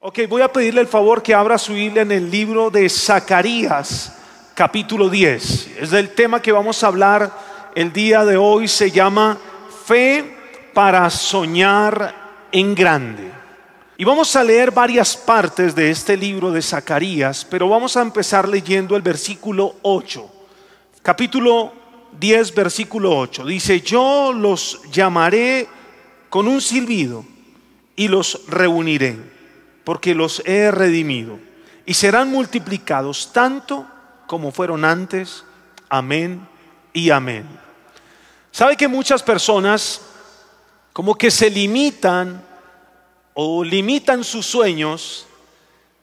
Ok, voy a pedirle el favor que abra su Biblia en el libro de Zacarías, capítulo 10. Es del tema que vamos a hablar el día de hoy. Se llama Fe para soñar en grande. Y vamos a leer varias partes de este libro de Zacarías, pero vamos a empezar leyendo el versículo 8. Capítulo 10, versículo 8. Dice, yo los llamaré con un silbido y los reuniré porque los he redimido, y serán multiplicados tanto como fueron antes. Amén y amén. ¿Sabe que muchas personas como que se limitan o limitan sus sueños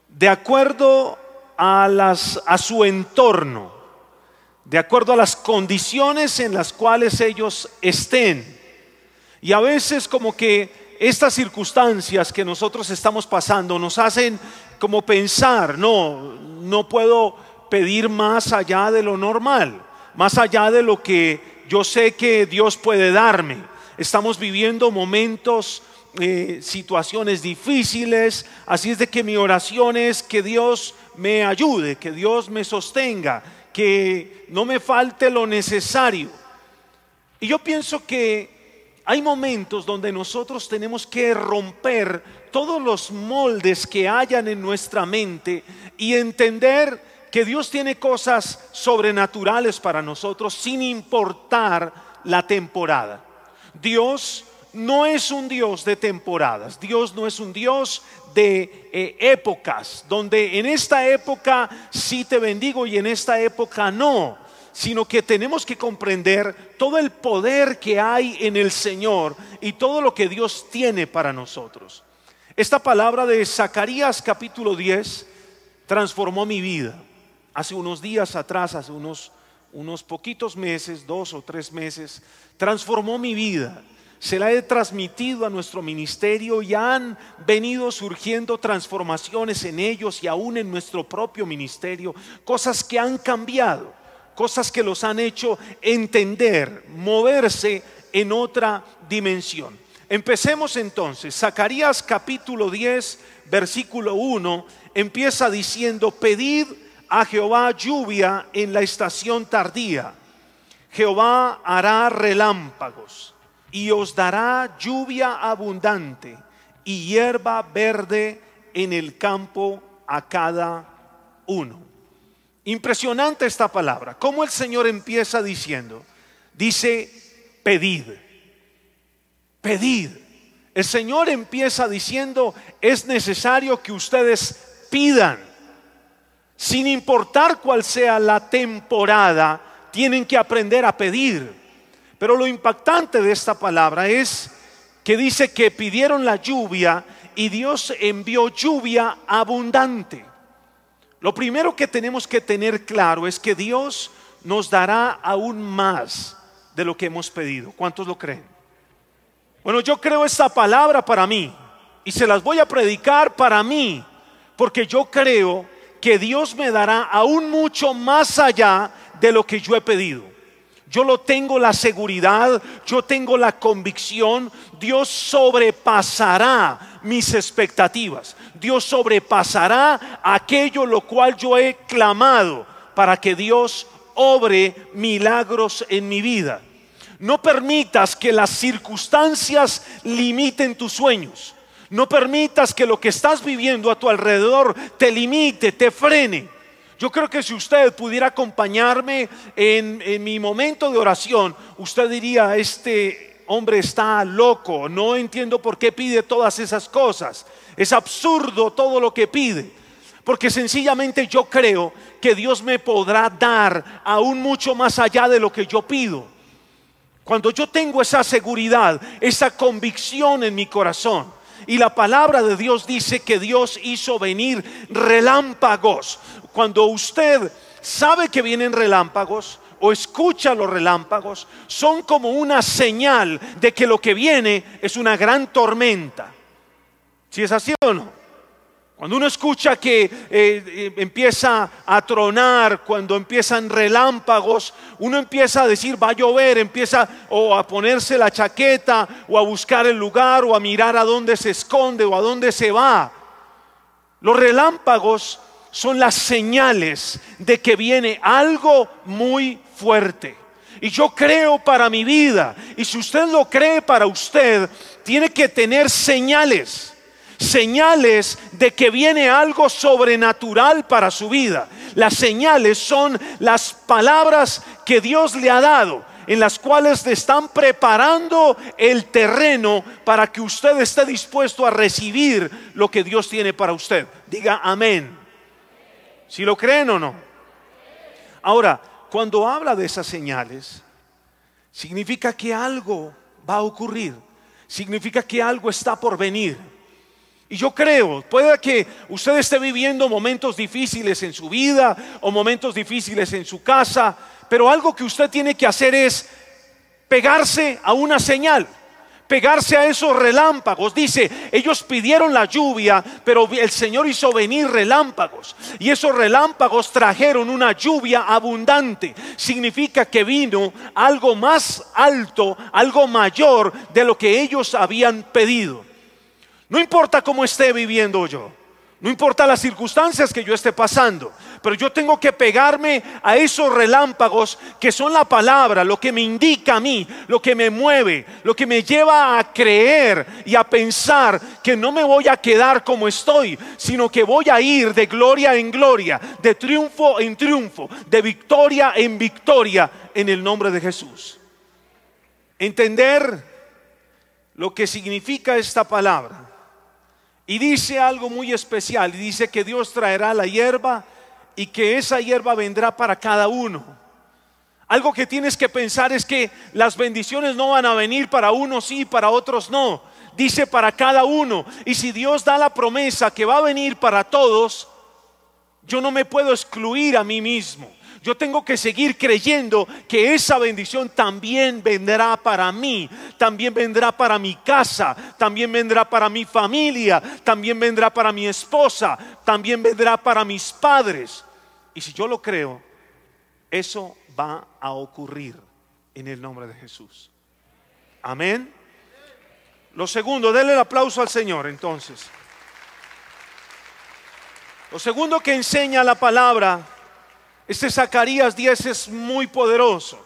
de acuerdo a, las, a su entorno, de acuerdo a las condiciones en las cuales ellos estén? Y a veces como que estas circunstancias que nosotros estamos pasando nos hacen como pensar, no, no puedo pedir más allá de lo normal, más allá de lo que yo sé que Dios puede darme. Estamos viviendo momentos, eh, situaciones difíciles, así es de que mi oración es que Dios me ayude, que Dios me sostenga, que no me falte lo necesario. Y yo pienso que hay momentos donde nosotros tenemos que romper todos los moldes que hayan en nuestra mente y entender que Dios tiene cosas sobrenaturales para nosotros sin importar la temporada. Dios no es un Dios de temporadas, Dios no es un Dios de eh, épocas, donde en esta época sí te bendigo y en esta época no sino que tenemos que comprender todo el poder que hay en el Señor y todo lo que Dios tiene para nosotros. Esta palabra de Zacarías capítulo 10 transformó mi vida. Hace unos días atrás, hace unos, unos poquitos meses, dos o tres meses, transformó mi vida se la he transmitido a nuestro ministerio y han venido surgiendo transformaciones en ellos y aún en nuestro propio ministerio, cosas que han cambiado cosas que los han hecho entender, moverse en otra dimensión. Empecemos entonces. Zacarías capítulo 10, versículo 1, empieza diciendo, pedid a Jehová lluvia en la estación tardía. Jehová hará relámpagos y os dará lluvia abundante y hierba verde en el campo a cada uno. Impresionante esta palabra. ¿Cómo el Señor empieza diciendo? Dice, pedid, pedid. El Señor empieza diciendo, es necesario que ustedes pidan. Sin importar cuál sea la temporada, tienen que aprender a pedir. Pero lo impactante de esta palabra es que dice que pidieron la lluvia y Dios envió lluvia abundante. Lo primero que tenemos que tener claro es que Dios nos dará aún más de lo que hemos pedido. ¿Cuántos lo creen? Bueno, yo creo esta palabra para mí y se las voy a predicar para mí, porque yo creo que Dios me dará aún mucho más allá de lo que yo he pedido. Yo lo tengo la seguridad, yo tengo la convicción, Dios sobrepasará mis expectativas. Dios sobrepasará aquello lo cual yo he clamado para que Dios obre milagros en mi vida. No permitas que las circunstancias limiten tus sueños. No permitas que lo que estás viviendo a tu alrededor te limite, te frene. Yo creo que si usted pudiera acompañarme en, en, mi momento de oración, usted diría, este hombre está loco, no entiendo por qué pide todas esas cosas. Es absurdo todo lo que pide. Porque sencillamente yo creo que Dios me podrá dar aún mucho más allá de lo que yo pido. Cuando yo tengo esa seguridad, esa convicción en mi corazón, y la palabra de Dios dice que Dios hizo venir relámpagos. Cuando usted sabe que vienen relámpagos o escucha los relámpagos, son como una señal de que lo que viene es una gran tormenta. Si es así o no? Cuando uno escucha que eh, eh, empieza a tronar, cuando empiezan relámpagos, uno empieza a decir va a llover, empieza o a ponerse la chaqueta o a buscar el lugar o a mirar a dónde se esconde o a dónde se va. Los relámpagos son las señales de que viene algo muy fuerte. Y yo creo para mi vida, y si usted lo cree para usted, tiene que tener señales señales de que viene algo sobrenatural para su vida. Las señales son las palabras que Dios le ha dado, en las cuales le están preparando el terreno para que usted esté dispuesto a recibir lo que Dios tiene para usted. Diga amén. Si lo creen o no. Ahora, cuando habla de esas señales, significa que algo va a ocurrir, significa que algo está por venir. Y yo creo, puede que usted esté viviendo momentos difíciles en su vida o momentos difíciles en su casa, pero algo que usted tiene que hacer es pegarse a una señal pegarse a esos relámpagos. Dice, ellos pidieron la lluvia, pero el Señor hizo venir relámpagos. Y esos relámpagos trajeron una lluvia abundante. Significa que vino algo más alto, algo mayor de lo que ellos habían pedido. No importa cómo esté viviendo yo. No importa las circunstancias que yo esté pasando, pero yo tengo que pegarme a esos relámpagos que son la palabra, lo que me indica a mí, lo que me mueve, lo que me lleva a creer y a pensar que no me voy a quedar como estoy, sino que voy a ir de gloria en gloria, de triunfo en triunfo, de victoria en victoria en el nombre de Jesús. Entender lo que significa esta palabra y dice algo muy especial, dice que Dios traerá la hierba y que esa hierba vendrá para cada uno. Algo que tienes que pensar es que las bendiciones no van a venir para unos sí, para otros no. Dice para cada uno. Y si Dios da la promesa que va a venir para todos, yo no me puedo excluir a mí mismo yo tengo que seguir creyendo que esa bendición también vendrá para mí, también vendrá para mi casa, también vendrá para mi familia, también vendrá para mi esposa, también vendrá para mis padres. Y si yo lo creo, eso va a ocurrir en el nombre de Jesús. Amén. Lo segundo, denle el aplauso al Señor entonces. Lo segundo que enseña la palabra este Zacarías 10 es muy poderoso.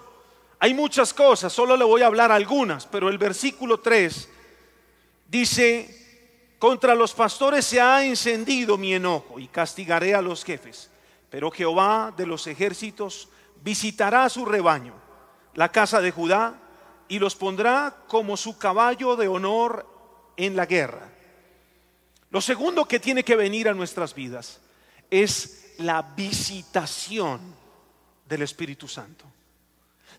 Hay muchas cosas, solo le voy a hablar algunas, pero el versículo 3 dice, contra los pastores se ha encendido mi enojo y castigaré a los jefes, pero Jehová de los ejércitos visitará su rebaño, la casa de Judá, y los pondrá como su caballo de honor en la guerra. Lo segundo que tiene que venir a nuestras vidas es la visitación del Espíritu Santo.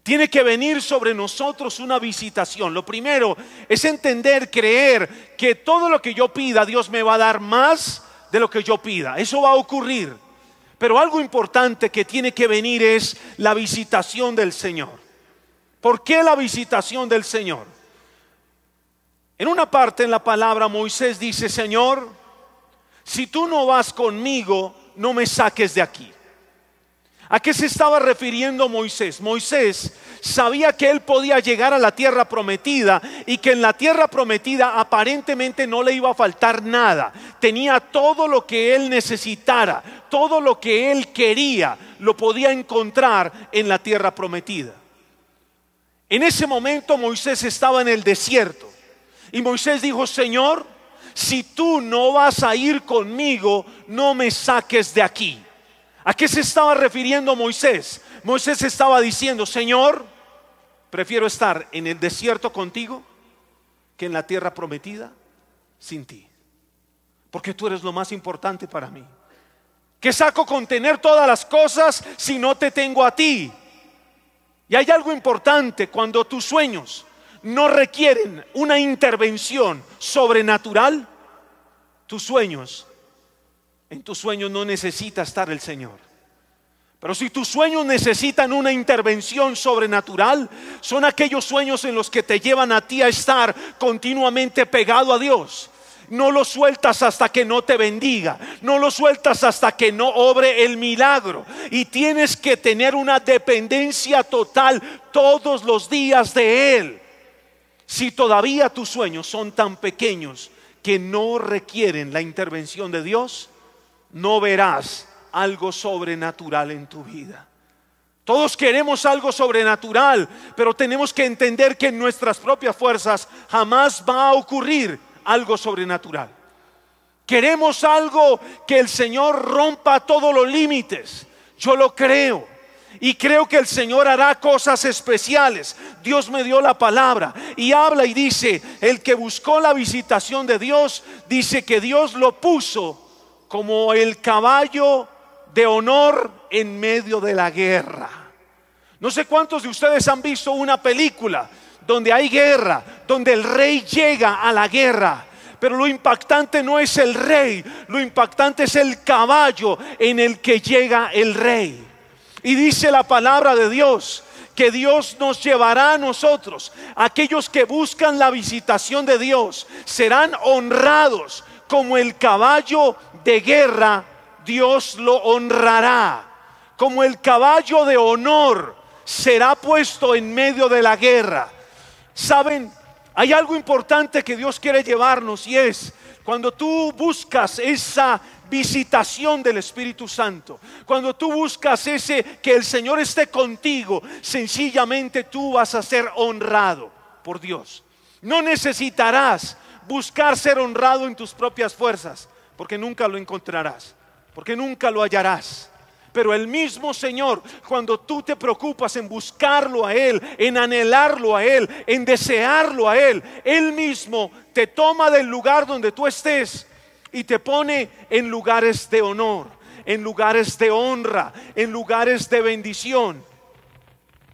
Tiene que venir sobre nosotros una visitación. Lo primero es entender, creer que todo lo que yo pida, Dios me va a dar más de lo que yo pida. Eso va a ocurrir. Pero algo importante que tiene que venir es la visitación del Señor. ¿Por qué la visitación del Señor? En una parte en la palabra Moisés dice, Señor, si tú no vas conmigo, no me saques de aquí. ¿A qué se estaba refiriendo Moisés? Moisés sabía que él podía llegar a la tierra prometida y que en la tierra prometida aparentemente no le iba a faltar nada. Tenía todo lo que él necesitara, todo lo que él quería, lo podía encontrar en la tierra prometida. En ese momento Moisés estaba en el desierto y Moisés dijo, Señor, si tú no vas a ir conmigo, no me saques de aquí. ¿A qué se estaba refiriendo Moisés? Moisés estaba diciendo, Señor, prefiero estar en el desierto contigo que en la tierra prometida sin ti. Porque tú eres lo más importante para mí. ¿Qué saco con tener todas las cosas si no te tengo a ti? Y hay algo importante cuando tus sueños no requieren una intervención sobrenatural, tus sueños, en tus sueños no necesita estar el Señor. Pero si tus sueños necesitan una intervención sobrenatural, son aquellos sueños en los que te llevan a ti a estar continuamente pegado a Dios. No lo sueltas hasta que no te bendiga. No lo sueltas hasta que no obre el milagro. Y tienes que tener una dependencia total todos los días de Él. Si todavía tus sueños son tan pequeños que no requieren la intervención de Dios, no verás algo sobrenatural en tu vida. Todos queremos algo sobrenatural, pero tenemos que entender que en nuestras propias fuerzas jamás va a ocurrir algo sobrenatural. Queremos algo que el Señor rompa todos los límites. Yo lo creo. Y creo que el Señor hará cosas especiales. Dios me dio la palabra y habla y dice, el que buscó la visitación de Dios, dice que Dios lo puso como el caballo de honor en medio de la guerra. No sé cuántos de ustedes han visto una película donde hay guerra, donde el rey llega a la guerra. Pero lo impactante no es el rey, lo impactante es el caballo en el que llega el rey. Y dice la palabra de Dios que Dios nos llevará a nosotros. Aquellos que buscan la visitación de Dios serán honrados como el caballo de guerra. Dios lo honrará. Como el caballo de honor será puesto en medio de la guerra. Saben, hay algo importante que Dios quiere llevarnos y es cuando tú buscas esa visitación del Espíritu Santo. Cuando tú buscas ese que el Señor esté contigo, sencillamente tú vas a ser honrado por Dios. No necesitarás buscar ser honrado en tus propias fuerzas, porque nunca lo encontrarás, porque nunca lo hallarás. Pero el mismo Señor, cuando tú te preocupas en buscarlo a Él, en anhelarlo a Él, en desearlo a Él, Él mismo te toma del lugar donde tú estés y te pone en lugares de honor, en lugares de honra, en lugares de bendición.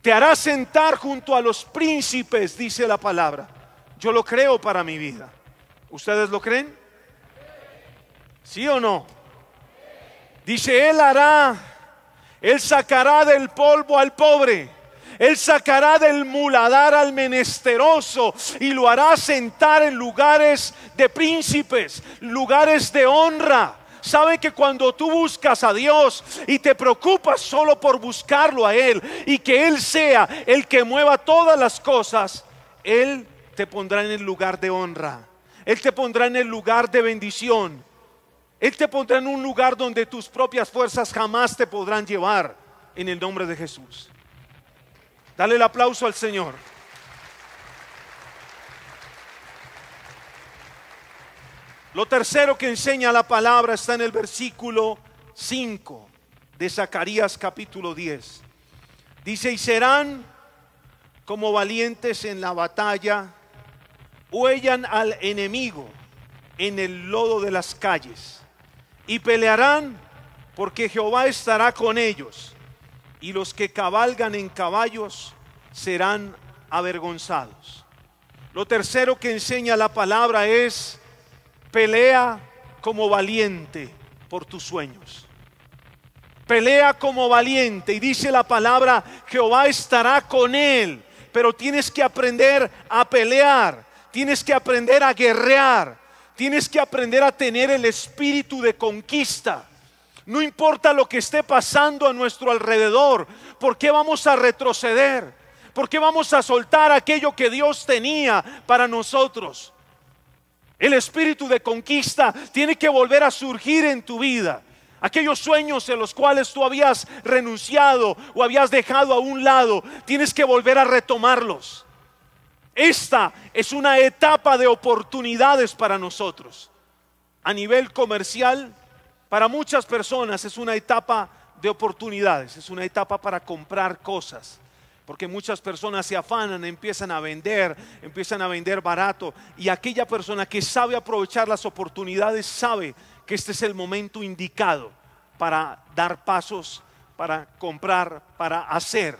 Te hará sentar junto a los príncipes, dice la palabra. Yo lo creo para mi vida. ¿Ustedes lo creen? ¿Sí o no? Dice, Él hará, Él sacará del polvo al pobre él sacará del muladar al menesteroso y lo hará sentar en lugares de príncipes, lugares de honra. Sabe que cuando tú buscas a Dios y te preocupas solo por buscarlo a Él y que Él sea el que mueva todas las cosas, Él te pondrá en el lugar de honra. Él te pondrá en el lugar de bendición. Él te pondrá en un lugar donde tus propias fuerzas jamás te podrán llevar en el nombre de Jesús. Dale el aplauso al Señor. Lo tercero que enseña la palabra está en el versículo 5 de Zacarías capítulo 10. Dice, y serán como valientes en la batalla, huellan al enemigo en el lodo de las calles y pelearán porque Jehová estará con ellos y los que cabalgan en caballos serán avergonzados. Lo tercero que enseña la palabra es pelea como valiente por tus sueños. Pelea como valiente y dice la palabra, Jehová estará con él, pero tienes que aprender a pelear, tienes que aprender a guerrear, tienes que aprender a tener el espíritu de conquista. No importa lo que esté pasando a nuestro alrededor, ¿por qué vamos a retroceder? ¿Por qué vamos a soltar aquello que Dios tenía para nosotros? El espíritu de conquista tiene que volver a surgir en tu vida. Aquellos sueños en los cuales tú habías renunciado o habías dejado a un lado, tienes que volver a retomarlos. Esta es una etapa de oportunidades para nosotros. A nivel comercial, para muchas personas es una etapa de oportunidades, es una etapa para comprar cosas. Porque muchas personas se afanan, empiezan a vender, empiezan a vender barato. Y aquella persona que sabe aprovechar las oportunidades sabe que este es el momento indicado para dar pasos, para comprar, para hacer.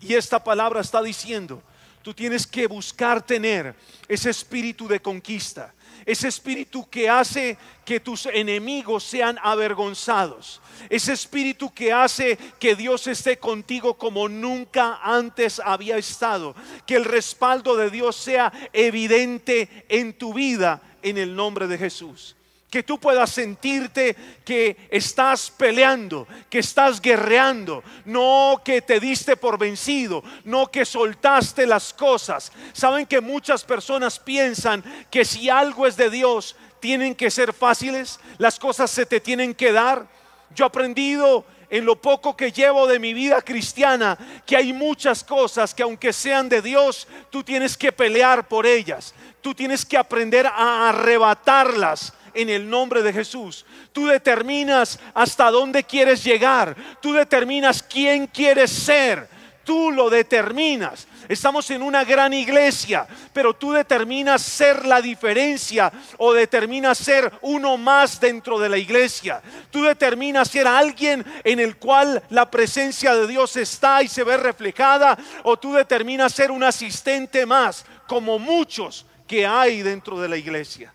Y esta palabra está diciendo, tú tienes que buscar tener ese espíritu de conquista ese espíritu que hace que tus enemigos sean avergonzados, ese espíritu que hace que Dios esté contigo como nunca antes había estado, que el respaldo de Dios sea evidente en tu vida en el nombre de Jesús que tú puedas sentirte que estás peleando, que estás guerreando, no que te diste por vencido, no que soltaste las cosas. Saben que muchas personas piensan que si algo es de Dios, tienen que ser fáciles, las cosas se te tienen que dar. Yo he aprendido en lo poco que llevo de mi vida cristiana que hay muchas cosas que aunque sean de Dios, tú tienes que pelear por ellas. Tú tienes que aprender a arrebatarlas en el nombre de Jesús. Tú determinas hasta dónde quieres llegar. Tú determinas quién quieres ser. Tú lo determinas. Estamos en una gran iglesia, pero tú determinas ser la diferencia o determinas ser uno más dentro de la iglesia. Tú determinas ser alguien en el cual la presencia de Dios está y se ve reflejada o tú determinas ser un asistente más, como muchos que hay dentro de la iglesia.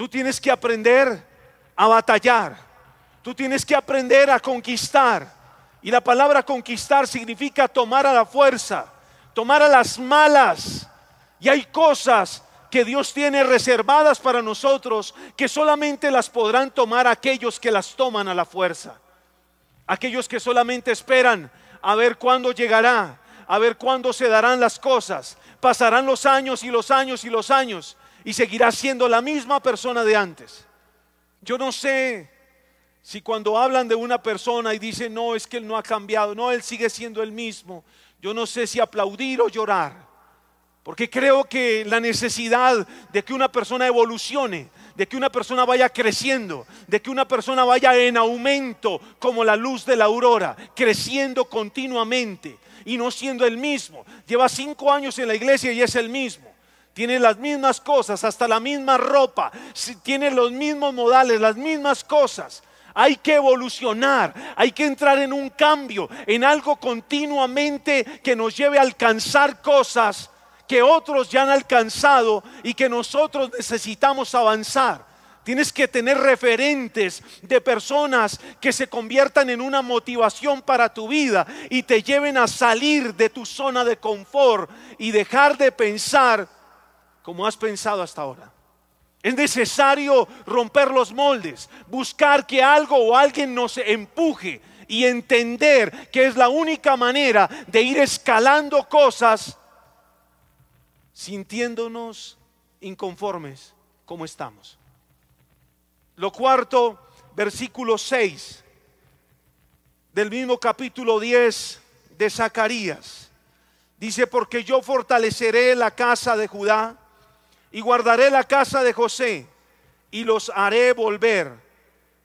Tú tienes que aprender a batallar. Tú tienes que aprender a conquistar. Y la palabra conquistar significa tomar a la fuerza tomar a las malas. Y hay cosas que Dios tiene reservadas para nosotros que solamente las podrán tomar aquellos que las toman a la fuerza. Aquellos que solamente esperan a ver cuándo llegará, a ver cuándo se darán las cosas. Pasarán los años y los años y los años y seguirá siendo la misma persona de antes. Yo no sé si cuando hablan de una persona y dicen, no, es que él no ha cambiado, no, él sigue siendo el mismo, yo no sé si aplaudir o llorar, porque creo que la necesidad de que una persona evolucione, de que una persona vaya creciendo, de que una persona vaya en aumento como la luz de la aurora, creciendo continuamente y no siendo el mismo. Lleva cinco años en la iglesia y es el mismo. Tiene las mismas cosas, hasta la misma ropa, tiene los mismos modales, las mismas cosas hay que evolucionar, hay que entrar en un cambio, en algo continuamente que nos lleve a alcanzar cosas que otros ya han alcanzado y que nosotros necesitamos avanzar. Tienes que tener referentes de personas que se conviertan en una motivación para tu vida y te lleven a salir de tu zona de confort y dejar de pensar como has pensado hasta ahora. Es necesario romper los moldes, buscar que algo o alguien nos empuje y entender que es la única manera de ir escalando cosas sintiéndonos inconformes como estamos. Lo cuarto, versículo 6 del mismo capítulo 10 de Zacarías. Dice, porque yo fortaleceré la casa de Judá y guardaré la casa de José y los haré volver,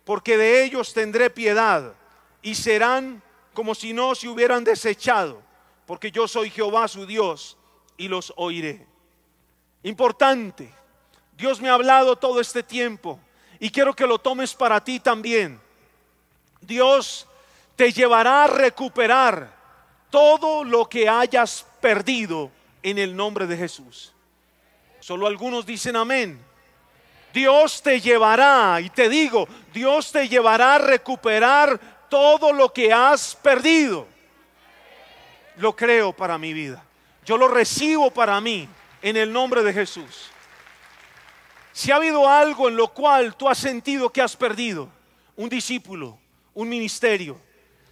porque de ellos tendré piedad y serán como si no se hubieran desechado, porque yo soy Jehová su Dios y los oiré. Importante, Dios me ha hablado todo este tiempo y quiero que lo tomes para ti también. Dios te llevará a recuperar todo lo que hayas perdido en el nombre de Jesús. Solo algunos dicen amén. Dios te llevará, y te digo, Dios te llevará a recuperar todo lo que has perdido. Lo creo para mi vida. Yo lo recibo para mí en el nombre de Jesús. Si ha habido algo en lo cual tú has sentido que has perdido, un discípulo, un ministerio,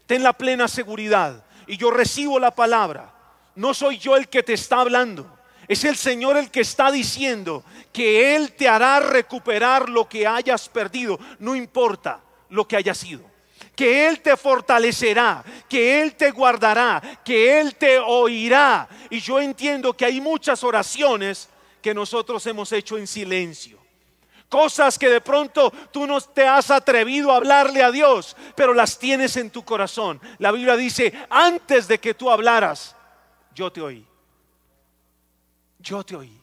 ten la plena seguridad. Y yo recibo la palabra. No soy yo el que te está hablando. Es el Señor el que está diciendo que Él te hará recuperar lo que hayas perdido, no importa lo que haya sido. Que Él te fortalecerá, que Él te guardará, que Él te oirá. Y yo entiendo que hay muchas oraciones que nosotros hemos hecho en silencio. Cosas que de pronto tú no te has atrevido a hablarle a Dios, pero las tienes en tu corazón. La Biblia dice, antes de que tú hablaras, yo te oí yo te oí.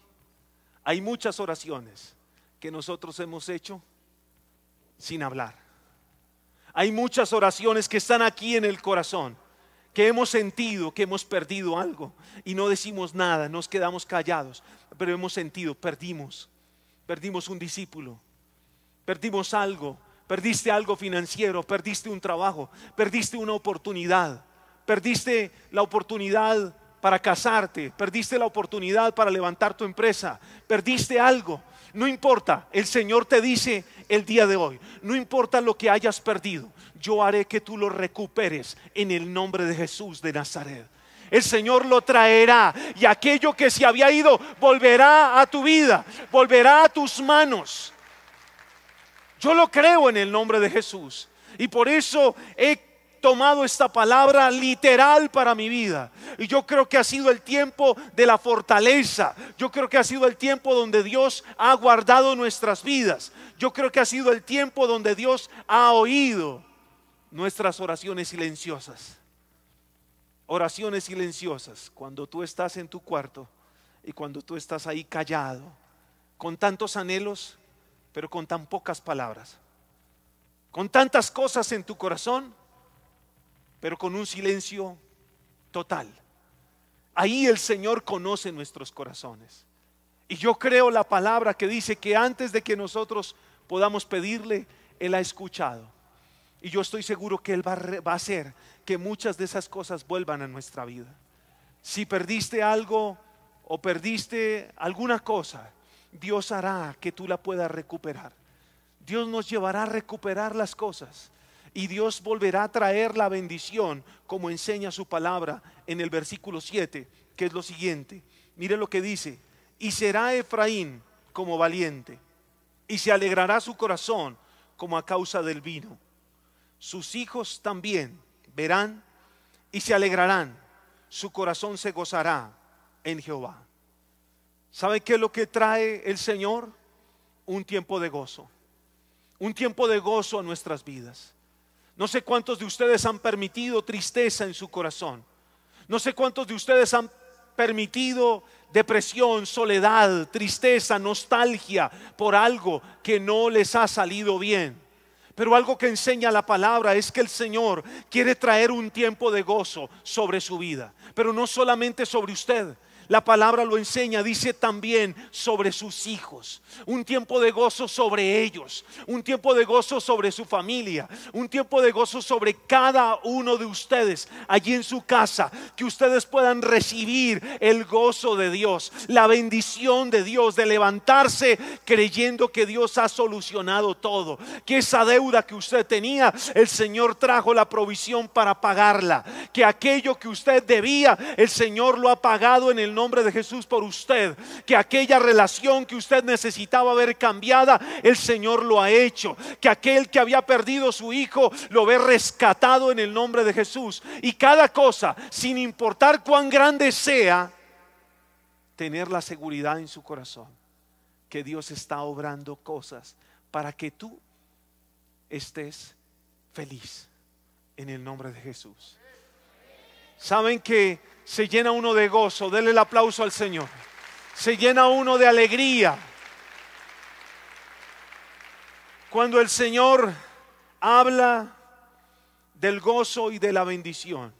Hay muchas oraciones que nosotros hemos hecho sin hablar. Hay muchas oraciones que están aquí en el corazón, que hemos sentido que hemos perdido algo y no decimos nada, nos quedamos callados, pero hemos sentido, perdimos, perdimos un discípulo, perdimos algo, perdiste algo financiero, perdiste un trabajo, perdiste una oportunidad, perdiste la oportunidad para casarte, perdiste la oportunidad para levantar tu empresa, perdiste algo. No importa, el Señor te dice el día de hoy, no importa lo que hayas perdido, yo haré que tú lo recuperes en el nombre de Jesús de Nazaret. El Señor lo traerá y aquello que se había ido volverá a tu vida, volverá a tus manos. Yo lo creo en el nombre de Jesús. Y por eso he tomado esta palabra literal para mi vida. Y yo creo que ha sido el tiempo de la fortaleza. Yo creo que ha sido el tiempo donde Dios ha guardado nuestras vidas. Yo creo que ha sido el tiempo donde Dios ha oído nuestras oraciones silenciosas. Oraciones silenciosas cuando tú estás en tu cuarto y cuando tú estás ahí callado, con tantos anhelos, pero con tan pocas palabras, con tantas cosas en tu corazón, pero con un silencio total. Ahí el Señor conoce nuestros corazones. Y yo creo la palabra que dice que antes de que nosotros podamos pedirle, Él ha escuchado. Y yo estoy seguro que Él va, a hacer que muchas de esas cosas vuelvan a nuestra vida. Si perdiste algo o perdiste alguna cosa, Dios hará que tú la puedas recuperar. Dios nos llevará a recuperar las cosas. Y Dios volverá a traer la bendición, como enseña su palabra en el versículo 7, que es lo siguiente. Mire lo que dice. Y será Efraín como valiente, y se alegrará su corazón como a causa del vino. Sus hijos también verán y se alegrarán. Su corazón se gozará en Jehová. ¿Sabe qué es lo que trae el Señor? Un tiempo de gozo. Un tiempo de gozo a nuestras vidas. No sé cuántos de ustedes han permitido tristeza en su corazón. No sé cuántos de ustedes han permitido depresión, soledad, tristeza, nostalgia por algo que no les ha salido bien. Pero algo que enseña la palabra es que el Señor quiere traer un tiempo de gozo sobre su vida, pero no solamente sobre usted, la palabra lo enseña, dice también sobre sus hijos. Un tiempo de gozo sobre ellos, un tiempo de gozo sobre su familia, un tiempo de gozo sobre cada uno de ustedes allí en su casa, que ustedes puedan recibir el gozo de Dios, la bendición de Dios, de levantarse creyendo que Dios ha solucionado todo, que esa deuda que usted tenía, el Señor trajo la provisión para pagarla, que aquello que usted debía, el Señor lo ha pagado en el nombre de Jesús por usted, que aquella relación que usted necesitaba ver cambiada, el Señor lo ha hecho, que aquel que había perdido su hijo lo ve rescatado en el nombre de Jesús. Y cada cosa, sin importar cuán grande sea, tener la seguridad en su corazón que Dios está obrando cosas para que tú estés feliz en el nombre de Jesús. Saben que se llena uno de gozo. Denle el aplauso al Señor. Se llena uno de alegría. Cuando el Señor habla del gozo y de la bendición.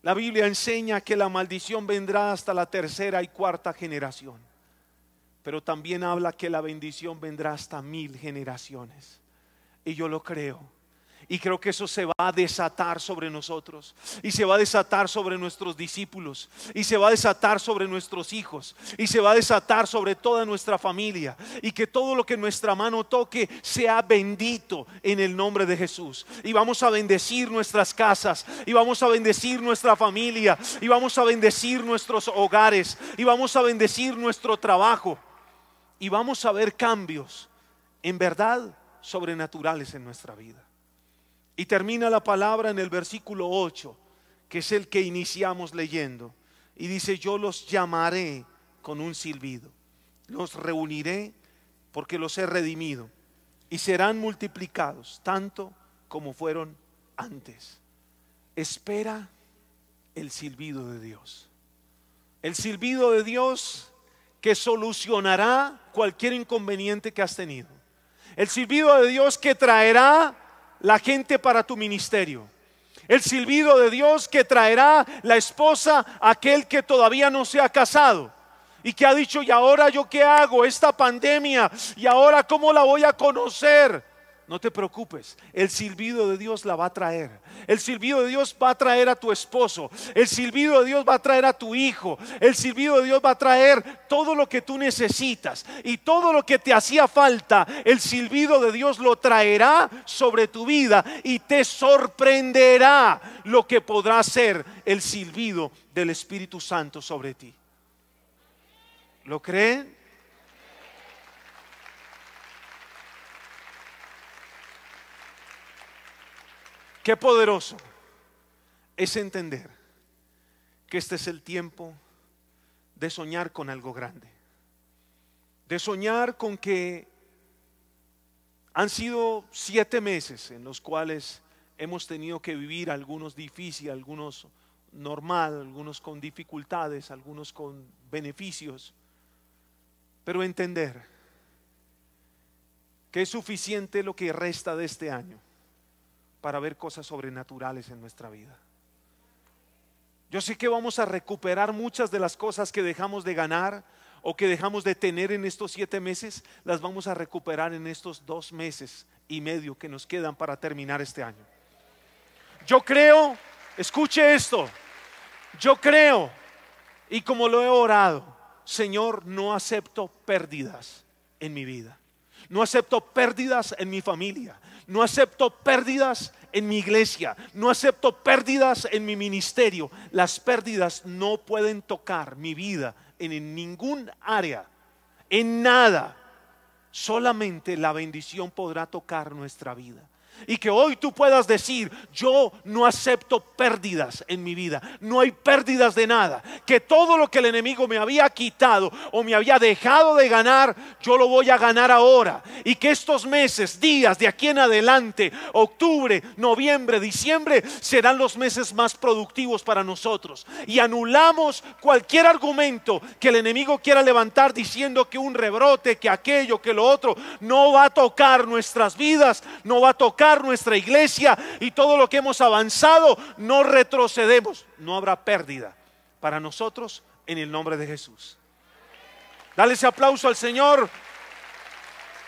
La Biblia enseña que la maldición vendrá hasta la tercera y cuarta generación. Pero también habla que la bendición vendrá hasta mil generaciones. Y yo lo creo. Y creo que eso se va a desatar sobre nosotros. Y se va a desatar sobre nuestros discípulos. Y se va a desatar sobre nuestros hijos. Y se va a desatar sobre toda nuestra familia. Y que todo lo que nuestra mano toque sea bendito en el nombre de Jesús. Y vamos a bendecir nuestras casas. Y vamos a bendecir nuestra familia. Y vamos a bendecir nuestros hogares. Y vamos a bendecir nuestro trabajo. Y vamos a ver cambios en verdad sobrenaturales en nuestra vida. Y termina la palabra en el versículo 8, que es el que iniciamos leyendo. Y dice, yo los llamaré con un silbido, los reuniré porque los he redimido y serán multiplicados tanto como fueron antes. Espera el silbido de Dios. El silbido de Dios que solucionará cualquier inconveniente que has tenido. El silbido de Dios que traerá la gente para tu ministerio. El silbido de Dios que traerá la esposa a aquel que todavía no se ha casado y que ha dicho, ¿y ahora yo qué hago? Esta pandemia, ¿y ahora cómo la voy a conocer? No te preocupes, el silbido de Dios la va a traer. El silbido de Dios va a traer a tu esposo. El silbido de Dios va a traer a tu hijo. El silbido de Dios va a traer todo lo que tú necesitas. Y todo lo que te hacía falta, el silbido de Dios lo traerá sobre tu vida y te sorprenderá lo que podrá ser el silbido del Espíritu Santo sobre ti. ¿Lo creen? Qué poderoso es entender que este es el tiempo de soñar con algo grande. De soñar con que han sido siete meses en los cuales hemos tenido que vivir algunos difíciles, algunos normal, algunos con dificultades, algunos con beneficios, pero entender que es suficiente lo que resta de este año para ver cosas sobrenaturales en nuestra vida. Yo sé que vamos a recuperar muchas de las cosas que dejamos de ganar o que dejamos de tener en estos siete meses, las vamos a recuperar en estos dos meses y medio que nos quedan para terminar este año. Yo creo, escuche esto, yo creo, y como lo he orado, Señor, no acepto pérdidas en mi vida. No acepto pérdidas en mi familia. No acepto pérdidas en mi iglesia. No acepto pérdidas en mi ministerio. Las pérdidas no pueden tocar mi vida en ningún área, en nada. Solamente la bendición podrá tocar nuestra vida. Y que hoy tú puedas decir, yo no acepto pérdidas en mi vida, no hay pérdidas de nada, que todo lo que el enemigo me había quitado o me había dejado de ganar, yo lo voy a ganar ahora. Y que estos meses, días de aquí en adelante, octubre, noviembre, diciembre, serán los meses más productivos para nosotros. Y anulamos cualquier argumento que el enemigo quiera levantar diciendo que un rebrote, que aquello, que lo otro, no va a tocar nuestras vidas, no va a tocar nuestra iglesia y todo lo que hemos avanzado, no retrocedemos. No habrá pérdida para nosotros en el nombre de Jesús. Dale ese aplauso al Señor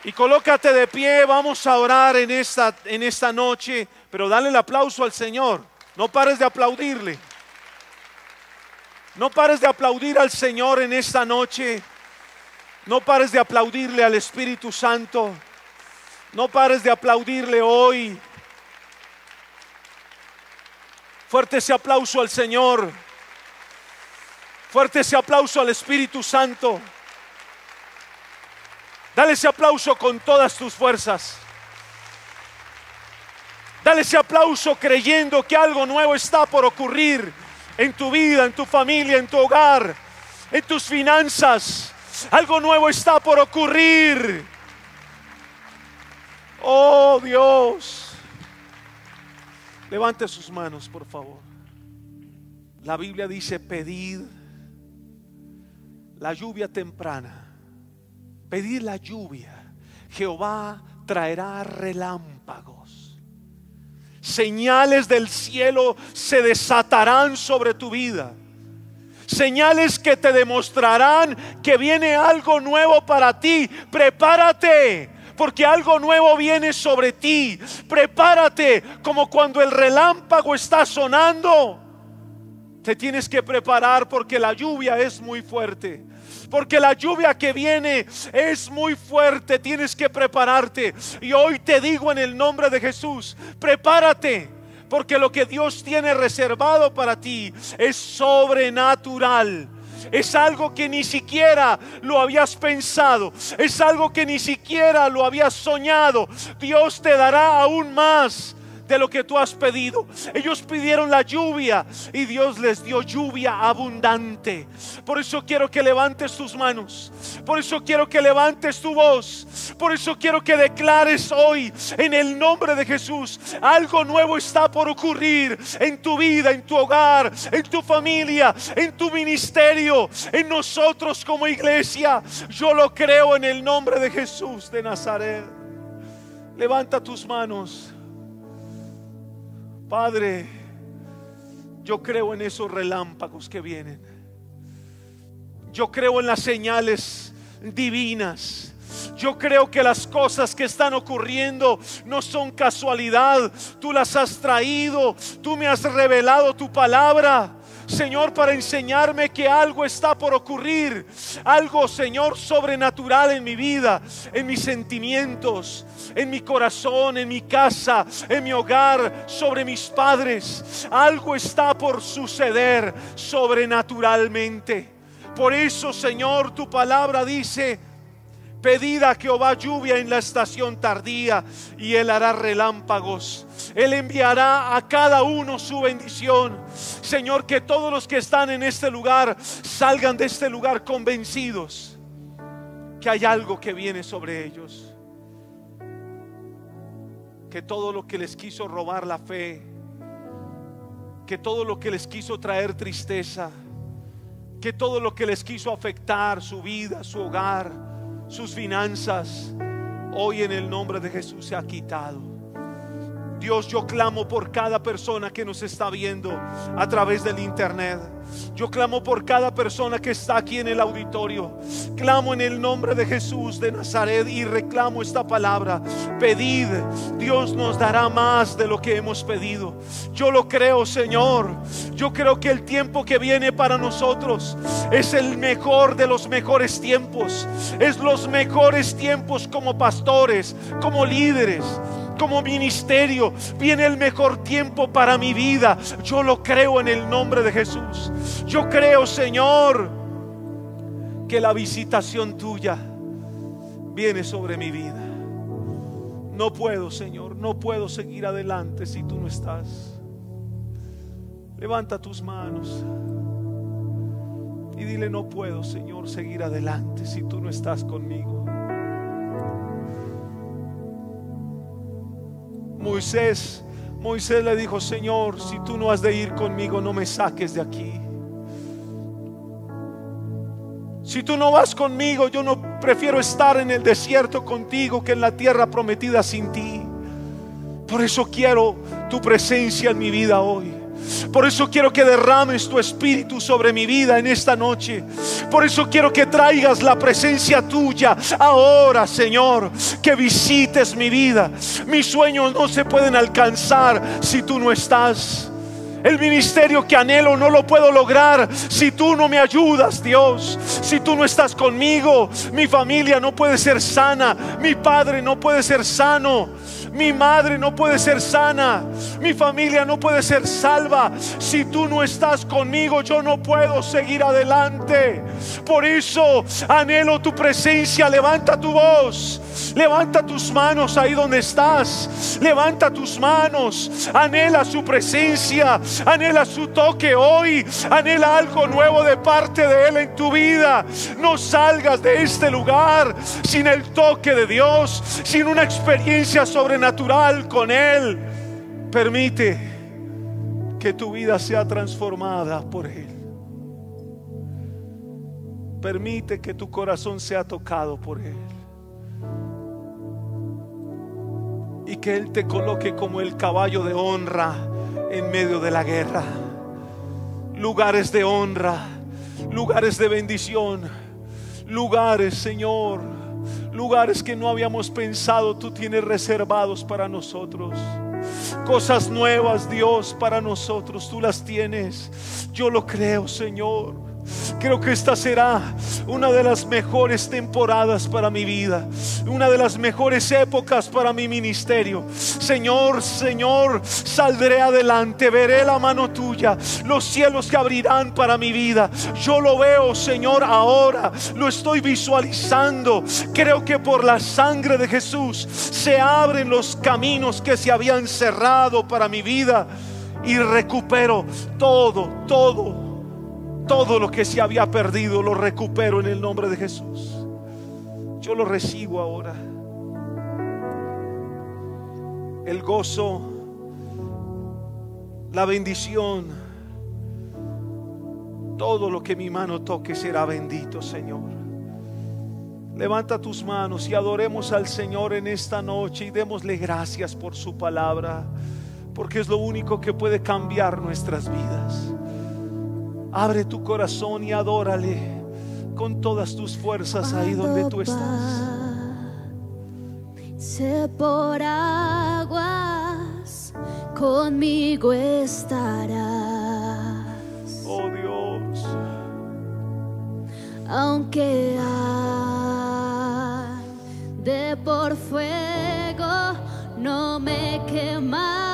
y colócate de pie. Vamos a orar en esta, en esta noche, pero dale el aplauso al Señor. No pares de aplaudirle. No pares de aplaudir al Señor en esta noche. No pares de aplaudirle al Espíritu Santo. No pares de aplaudirle hoy. Fuerte ese aplauso al Señor. Fuerte ese aplauso al Espíritu Santo. Dale ese aplauso con todas tus fuerzas. Dale ese aplauso creyendo que algo nuevo está por ocurrir en tu vida, en tu familia, en tu hogar, en tus finanzas. Algo nuevo está por ocurrir. Oh Dios. Levante sus manos, por favor. La Biblia dice, pedid la lluvia temprana. Pedid la lluvia. Jehová traerá relámpagos. Señales del cielo se desatarán sobre tu vida. Señales que te demostrarán que viene algo nuevo para ti. Prepárate porque algo nuevo viene sobre ti. Prepárate como cuando el relámpago está sonando. Te tienes que preparar porque la lluvia es muy fuerte. Porque la lluvia que viene es muy fuerte. Tienes que prepararte. Y hoy te digo en el nombre de Jesús, prepárate. Porque lo que Dios tiene reservado para ti es sobrenatural es algo que ni siquiera lo habías pensado, es algo que ni siquiera lo habías soñado. Dios te dará aún más de lo que tú has pedido. Ellos pidieron la lluvia y Dios les dio lluvia abundante. Por eso quiero que levantes tus manos. Por eso quiero que levantes tu voz. Por eso quiero que declares hoy en el nombre de Jesús. Algo nuevo está por ocurrir en tu vida, en tu hogar, en tu familia, en tu ministerio, en nosotros como iglesia. Yo lo creo en el nombre de Jesús de Nazaret. Levanta tus manos. Padre, yo creo en esos relámpagos que vienen. Yo creo en las señales divinas. Yo creo que las cosas que están ocurriendo no son casualidad. Tú las has traído. Tú me has revelado tu palabra. Señor, para enseñarme que algo está por ocurrir, algo, Señor, sobrenatural en mi vida, en mis sentimientos, en mi corazón, en mi casa, en mi hogar, sobre mis padres. Algo está por suceder sobrenaturalmente. Por eso, Señor, tu palabra dice, Pedid a Jehová lluvia en la estación tardía y Él hará relámpagos. Él enviará a cada uno su bendición. Señor, que todos los que están en este lugar salgan de este lugar convencidos que hay algo que viene sobre ellos. Que todo lo que les quiso robar la fe, que todo lo que les quiso traer tristeza, que todo lo que les quiso afectar su vida, su hogar, sus finanzas, hoy en el nombre de Jesús se ha quitado. Dios, yo clamo por cada persona que nos está viendo a través del internet. Yo clamo por cada persona que está aquí en el auditorio. Clamo en el nombre de Jesús de Nazaret y reclamo esta palabra. Pedid, Dios nos dará más de lo que hemos pedido. Yo lo creo, Señor. Yo creo que el tiempo que viene para nosotros es el mejor de los mejores tiempos. Es los mejores tiempos como pastores, como líderes como ministerio. Viene el mejor tiempo para mi vida. Yo lo creo en el nombre de Jesús. Yo creo, Señor, que la visitación tuya viene sobre mi vida. No puedo, Señor, no puedo seguir adelante si tú no estás. Levanta tus manos y dile, no puedo, Señor, seguir adelante si tú no estás conmigo. Moisés, Moisés le dijo, Señor, si tú no has de ir conmigo, no me saques de aquí. Si tú no vas conmigo, yo no prefiero estar en el desierto contigo que en la tierra prometida sin ti. Por eso quiero tu presencia en mi vida hoy. Por eso quiero que derrames tu espíritu sobre mi vida en esta noche. Por eso quiero que traigas la presencia tuya ahora, Señor. Que visites mi vida. Mis sueños no se pueden alcanzar si tú no estás. El ministerio que anhelo no lo puedo lograr si tú no me ayudas, Dios. Si tú no estás conmigo, mi familia no puede ser sana, mi padre no puede ser sano. Mi madre no puede ser sana. Mi familia no puede ser salva. Si tú no estás conmigo, yo no puedo seguir adelante. Por eso anhelo tu presencia. Levanta tu voz. Levanta tus manos ahí donde estás. Levanta tus manos. Anhela su presencia. Anhela su toque hoy. Anhela algo nuevo de parte de Él en tu vida. No salgas de este lugar sin el toque de Dios. Sin una experiencia sobrenatural natural con Él. Permite que tu vida sea transformada por Él. Permite que tu corazón sea tocado por Él. Y que Él te coloque como el caballo de honra en medio de la guerra. Lugares de honra, lugares de bendición, lugares, Señor lugares que no habíamos pensado, tú tienes reservados para nosotros. Cosas nuevas, Dios, para nosotros, tú las tienes. Yo lo creo, Señor. Creo que esta será una de las mejores temporadas para mi vida, una de las mejores épocas para mi ministerio. Señor, Señor, saldré adelante, veré la mano tuya, los cielos que abrirán para mi vida. Yo lo veo, Señor, ahora, lo estoy visualizando. Creo que por la sangre de Jesús se abren los caminos que se habían cerrado para mi vida y recupero todo, todo todo lo que se había perdido lo recupero en el nombre de Jesús. Yo lo recibo ahora. El gozo, la bendición, todo lo que mi mano toque será bendito, Señor. Levanta tus manos y adoremos al Señor en esta noche y démosle gracias por su palabra, porque es lo único que puede cambiar nuestras vidas. Abre tu corazón y adórale con todas tus fuerzas ahí donde tú estás. Sé por aguas, conmigo estarás. Oh Dios. Aunque de por fuego, no me quemarás.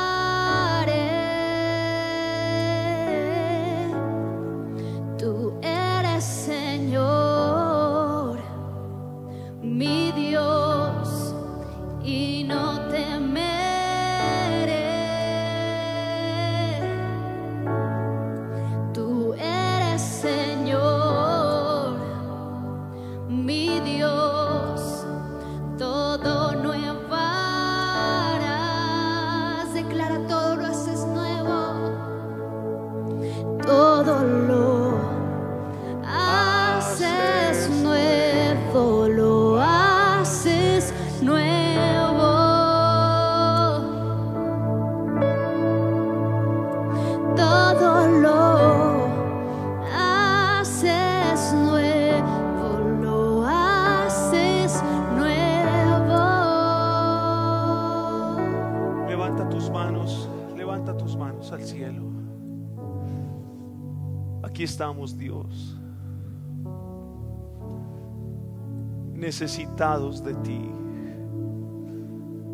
Necesitados de ti,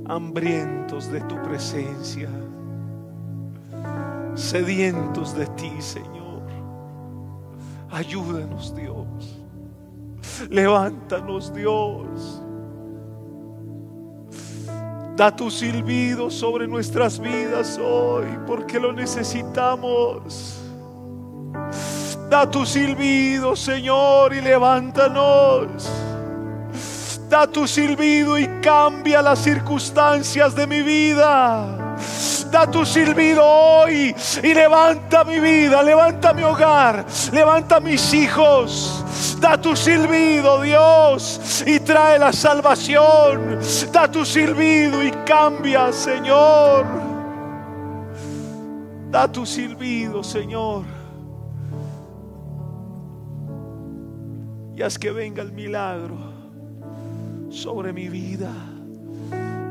hambrientos de tu presencia, sedientos de ti, Señor. Ayúdanos, Dios. Levántanos, Dios. Da tu silbido sobre nuestras vidas hoy, porque lo necesitamos. Da tu silbido, Señor, y levántanos. Da tu silbido y cambia las circunstancias de mi vida. Da tu silbido hoy y levanta mi vida, levanta mi hogar, levanta mis hijos. Da tu silbido, Dios, y trae la salvación. Da tu silbido y cambia, Señor. Da tu silbido, Señor. Y haz que venga el milagro sobre mi vida.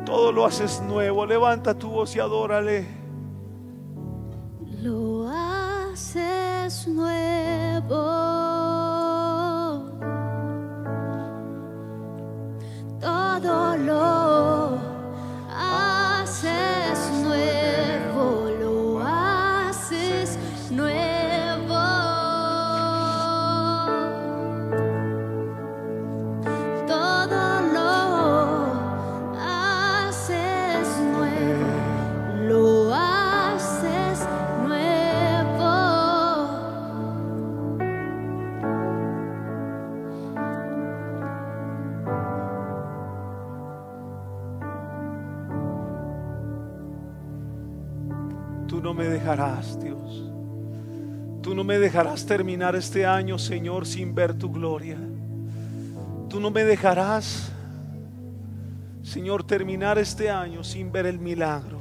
Todo lo haces nuevo. Levanta tu voz y adórale. Lo haces nuevo. Todo lo haces nuevo. Me dejarás, Dios. Tú no me dejarás terminar este año, Señor, sin ver tu gloria. Tú no me dejarás, Señor, terminar este año sin ver el milagro.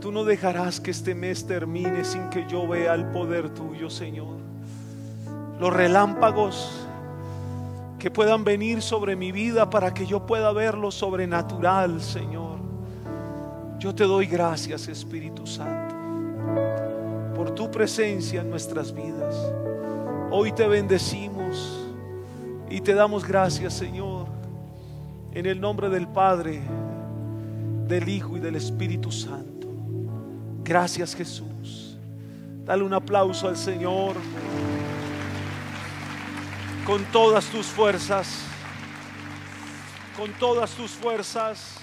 Tú no dejarás que este mes termine sin que yo vea el poder tuyo, Señor. Los relámpagos que puedan venir sobre mi vida para que yo pueda ver lo sobrenatural, Señor. Yo te doy gracias, Espíritu Santo, por tu presencia en nuestras vidas. Hoy te bendecimos y te damos gracias, Señor, en el nombre del Padre, del Hijo y del Espíritu Santo. Gracias, Jesús. Dale un aplauso al Señor con todas tus fuerzas, con todas tus fuerzas.